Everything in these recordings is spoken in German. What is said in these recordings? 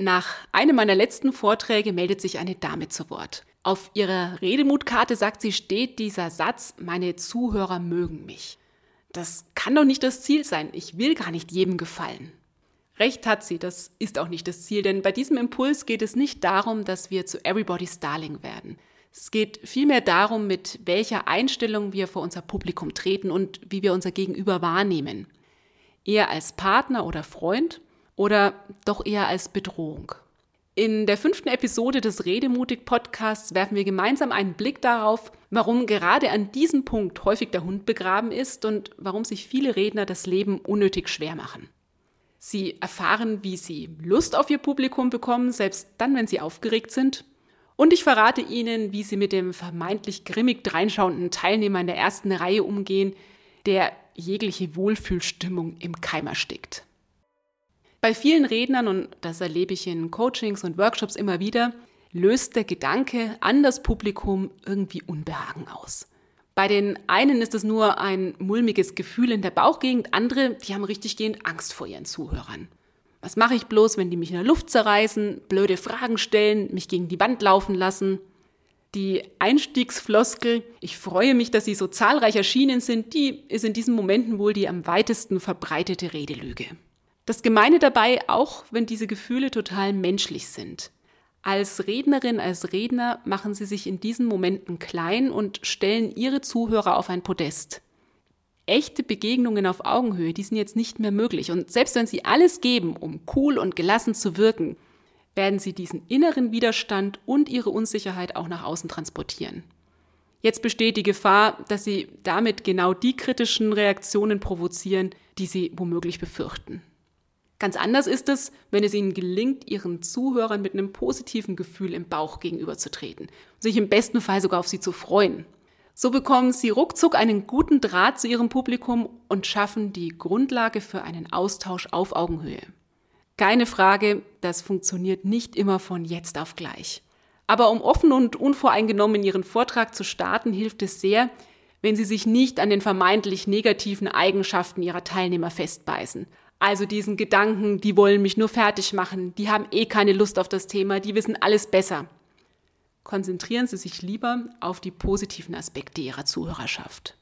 Nach einem meiner letzten Vorträge meldet sich eine Dame zu Wort. Auf ihrer Redemutkarte sagt sie, steht dieser Satz, meine Zuhörer mögen mich. Das kann doch nicht das Ziel sein. Ich will gar nicht jedem gefallen. Recht hat sie, das ist auch nicht das Ziel, denn bei diesem Impuls geht es nicht darum, dass wir zu Everybody's Darling werden. Es geht vielmehr darum, mit welcher Einstellung wir vor unser Publikum treten und wie wir unser Gegenüber wahrnehmen. Eher als Partner oder Freund oder doch eher als Bedrohung? In der fünften Episode des Redemutig-Podcasts werfen wir gemeinsam einen Blick darauf, warum gerade an diesem Punkt häufig der Hund begraben ist und warum sich viele Redner das Leben unnötig schwer machen. Sie erfahren, wie sie Lust auf ihr Publikum bekommen, selbst dann, wenn sie aufgeregt sind. Und ich verrate Ihnen, wie Sie mit dem vermeintlich grimmig dreinschauenden Teilnehmer in der ersten Reihe umgehen, der jegliche Wohlfühlstimmung im Keim erstickt. Bei vielen Rednern, und das erlebe ich in Coachings und Workshops immer wieder, löst der Gedanke an das Publikum irgendwie Unbehagen aus. Bei den einen ist es nur ein mulmiges Gefühl in der Bauchgegend, andere, die haben richtiggehend Angst vor ihren Zuhörern. Was mache ich bloß, wenn die mich in der Luft zerreißen, blöde Fragen stellen, mich gegen die Wand laufen lassen? Die Einstiegsfloskel, ich freue mich, dass Sie so zahlreich erschienen sind, die ist in diesen Momenten wohl die am weitesten verbreitete Redelüge. Das Gemeine dabei, auch wenn diese Gefühle total menschlich sind. Als Rednerin, als Redner machen sie sich in diesen Momenten klein und stellen ihre Zuhörer auf ein Podest. Echte Begegnungen auf Augenhöhe, die sind jetzt nicht mehr möglich. Und selbst wenn sie alles geben, um cool und gelassen zu wirken, werden sie diesen inneren Widerstand und ihre Unsicherheit auch nach außen transportieren. Jetzt besteht die Gefahr, dass sie damit genau die kritischen Reaktionen provozieren, die sie womöglich befürchten. Ganz anders ist es, wenn es ihnen gelingt, ihren Zuhörern mit einem positiven Gefühl im Bauch gegenüberzutreten, sich im besten Fall sogar auf sie zu freuen. So bekommen sie ruckzuck einen guten Draht zu ihrem Publikum und schaffen die Grundlage für einen Austausch auf Augenhöhe. Keine Frage, das funktioniert nicht immer von jetzt auf gleich. Aber um offen und unvoreingenommen in Ihren Vortrag zu starten, hilft es sehr, wenn Sie sich nicht an den vermeintlich negativen Eigenschaften Ihrer Teilnehmer festbeißen, also diesen Gedanken, die wollen mich nur fertig machen, die haben eh keine Lust auf das Thema, die wissen alles besser. Konzentrieren Sie sich lieber auf die positiven Aspekte Ihrer Zuhörerschaft.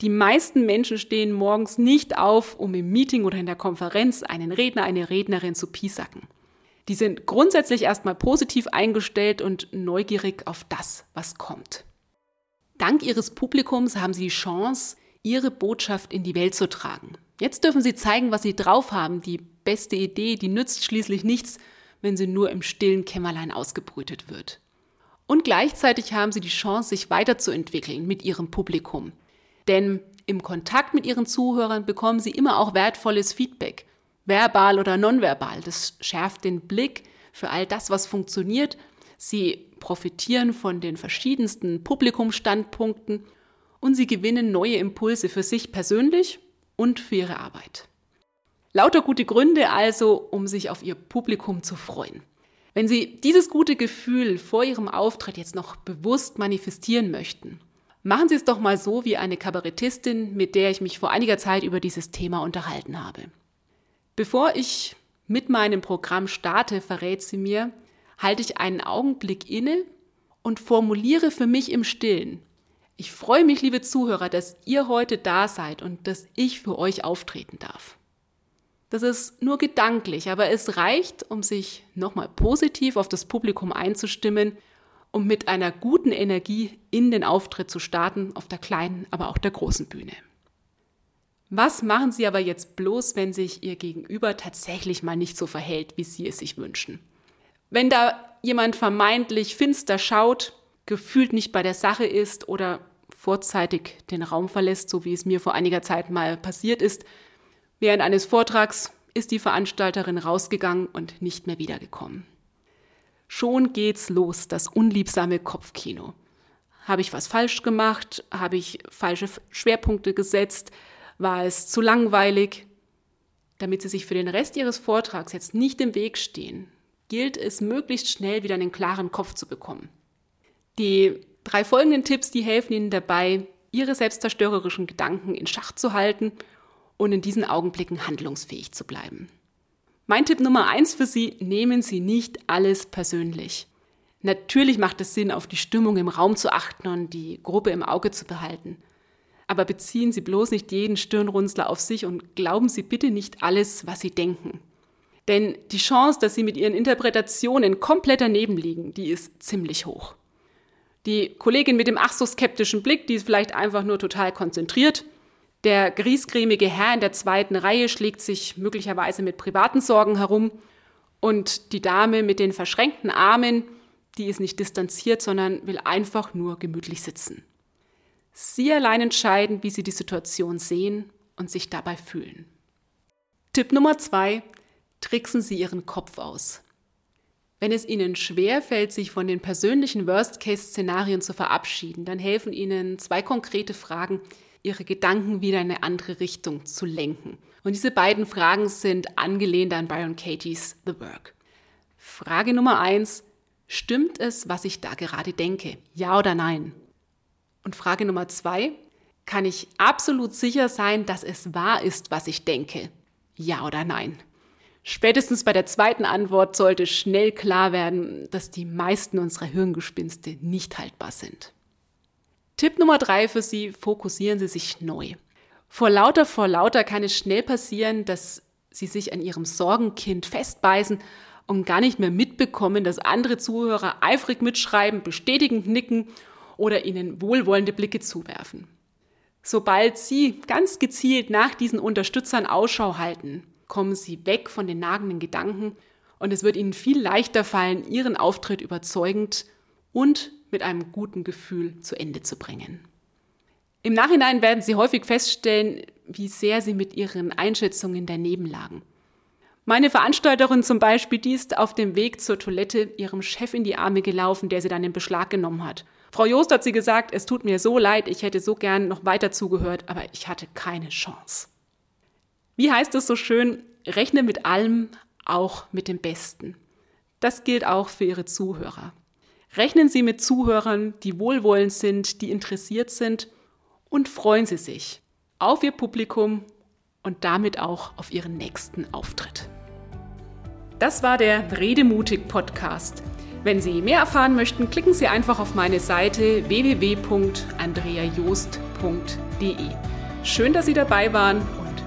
Die meisten Menschen stehen morgens nicht auf, um im Meeting oder in der Konferenz einen Redner, eine Rednerin zu piesacken. Die sind grundsätzlich erstmal positiv eingestellt und neugierig auf das, was kommt. Dank ihres Publikums haben sie die Chance, ihre Botschaft in die Welt zu tragen. Jetzt dürfen Sie zeigen, was Sie drauf haben. Die beste Idee, die nützt schließlich nichts, wenn sie nur im stillen Kämmerlein ausgebrütet wird. Und gleichzeitig haben Sie die Chance, sich weiterzuentwickeln mit Ihrem Publikum. Denn im Kontakt mit Ihren Zuhörern bekommen Sie immer auch wertvolles Feedback, verbal oder nonverbal. Das schärft den Blick für all das, was funktioniert. Sie profitieren von den verschiedensten Publikumsstandpunkten und Sie gewinnen neue Impulse für sich persönlich und für ihre Arbeit. Lauter gute Gründe also, um sich auf ihr Publikum zu freuen. Wenn Sie dieses gute Gefühl vor Ihrem Auftritt jetzt noch bewusst manifestieren möchten, machen Sie es doch mal so wie eine Kabarettistin, mit der ich mich vor einiger Zeit über dieses Thema unterhalten habe. Bevor ich mit meinem Programm starte, verrät sie mir, halte ich einen Augenblick inne und formuliere für mich im Stillen, ich freue mich, liebe Zuhörer, dass ihr heute da seid und dass ich für euch auftreten darf. Das ist nur gedanklich, aber es reicht, um sich nochmal positiv auf das Publikum einzustimmen und mit einer guten Energie in den Auftritt zu starten, auf der kleinen, aber auch der großen Bühne. Was machen Sie aber jetzt bloß, wenn sich Ihr Gegenüber tatsächlich mal nicht so verhält, wie Sie es sich wünschen? Wenn da jemand vermeintlich finster schaut, gefühlt nicht bei der Sache ist oder vorzeitig den Raum verlässt, so wie es mir vor einiger Zeit mal passiert ist. Während eines Vortrags ist die Veranstalterin rausgegangen und nicht mehr wiedergekommen. Schon geht's los, das unliebsame Kopfkino. Habe ich was falsch gemacht? Habe ich falsche Schwerpunkte gesetzt? War es zu langweilig? Damit Sie sich für den Rest Ihres Vortrags jetzt nicht im Weg stehen, gilt es, möglichst schnell wieder einen klaren Kopf zu bekommen. Die drei folgenden Tipps, die helfen Ihnen dabei, Ihre selbstzerstörerischen Gedanken in Schach zu halten und in diesen Augenblicken handlungsfähig zu bleiben. Mein Tipp Nummer eins für Sie, nehmen Sie nicht alles persönlich. Natürlich macht es Sinn, auf die Stimmung im Raum zu achten und die Gruppe im Auge zu behalten. Aber beziehen Sie bloß nicht jeden Stirnrunzler auf sich und glauben Sie bitte nicht alles, was Sie denken. Denn die Chance, dass Sie mit Ihren Interpretationen komplett daneben liegen, die ist ziemlich hoch. Die Kollegin mit dem ach so skeptischen Blick, die ist vielleicht einfach nur total konzentriert der griesgrämige Herr in der zweiten Reihe schlägt sich möglicherweise mit privaten Sorgen herum und die Dame mit den verschränkten Armen, die ist nicht distanziert, sondern will einfach nur gemütlich sitzen. Sie allein entscheiden, wie Sie die Situation sehen und sich dabei fühlen. Tipp Nummer zwei, tricksen Sie Ihren Kopf aus. Wenn es Ihnen schwer fällt, sich von den persönlichen Worst-Case-Szenarien zu verabschieden, dann helfen Ihnen zwei konkrete Fragen, ihre Gedanken wieder in eine andere Richtung zu lenken. Und diese beiden Fragen sind angelehnt an Byron Katie's The Work. Frage Nummer eins, stimmt es, was ich da gerade denke? Ja oder nein? Und Frage Nummer zwei, kann ich absolut sicher sein, dass es wahr ist, was ich denke? Ja oder nein? Spätestens bei der zweiten Antwort sollte schnell klar werden, dass die meisten unserer Hirngespinste nicht haltbar sind. Tipp Nummer drei für Sie, fokussieren Sie sich neu. Vor lauter, vor lauter kann es schnell passieren, dass Sie sich an Ihrem Sorgenkind festbeißen und gar nicht mehr mitbekommen, dass andere Zuhörer eifrig mitschreiben, bestätigend nicken oder Ihnen wohlwollende Blicke zuwerfen. Sobald Sie ganz gezielt nach diesen Unterstützern Ausschau halten, kommen Sie weg von den nagenden Gedanken und es wird Ihnen viel leichter fallen, Ihren Auftritt überzeugend und mit einem guten Gefühl zu Ende zu bringen. Im Nachhinein werden Sie häufig feststellen, wie sehr Sie mit Ihren Einschätzungen daneben lagen. Meine Veranstalterin zum Beispiel, die ist auf dem Weg zur Toilette ihrem Chef in die Arme gelaufen, der sie dann in Beschlag genommen hat. Frau Joost hat sie gesagt, es tut mir so leid, ich hätte so gern noch weiter zugehört, aber ich hatte keine Chance. Wie heißt es so schön, rechne mit allem, auch mit dem Besten. Das gilt auch für Ihre Zuhörer. Rechnen Sie mit Zuhörern, die wohlwollend sind, die interessiert sind und freuen Sie sich auf Ihr Publikum und damit auch auf Ihren nächsten Auftritt. Das war der Redemutig Podcast. Wenn Sie mehr erfahren möchten, klicken Sie einfach auf meine Seite www.andreajost.de. Schön, dass Sie dabei waren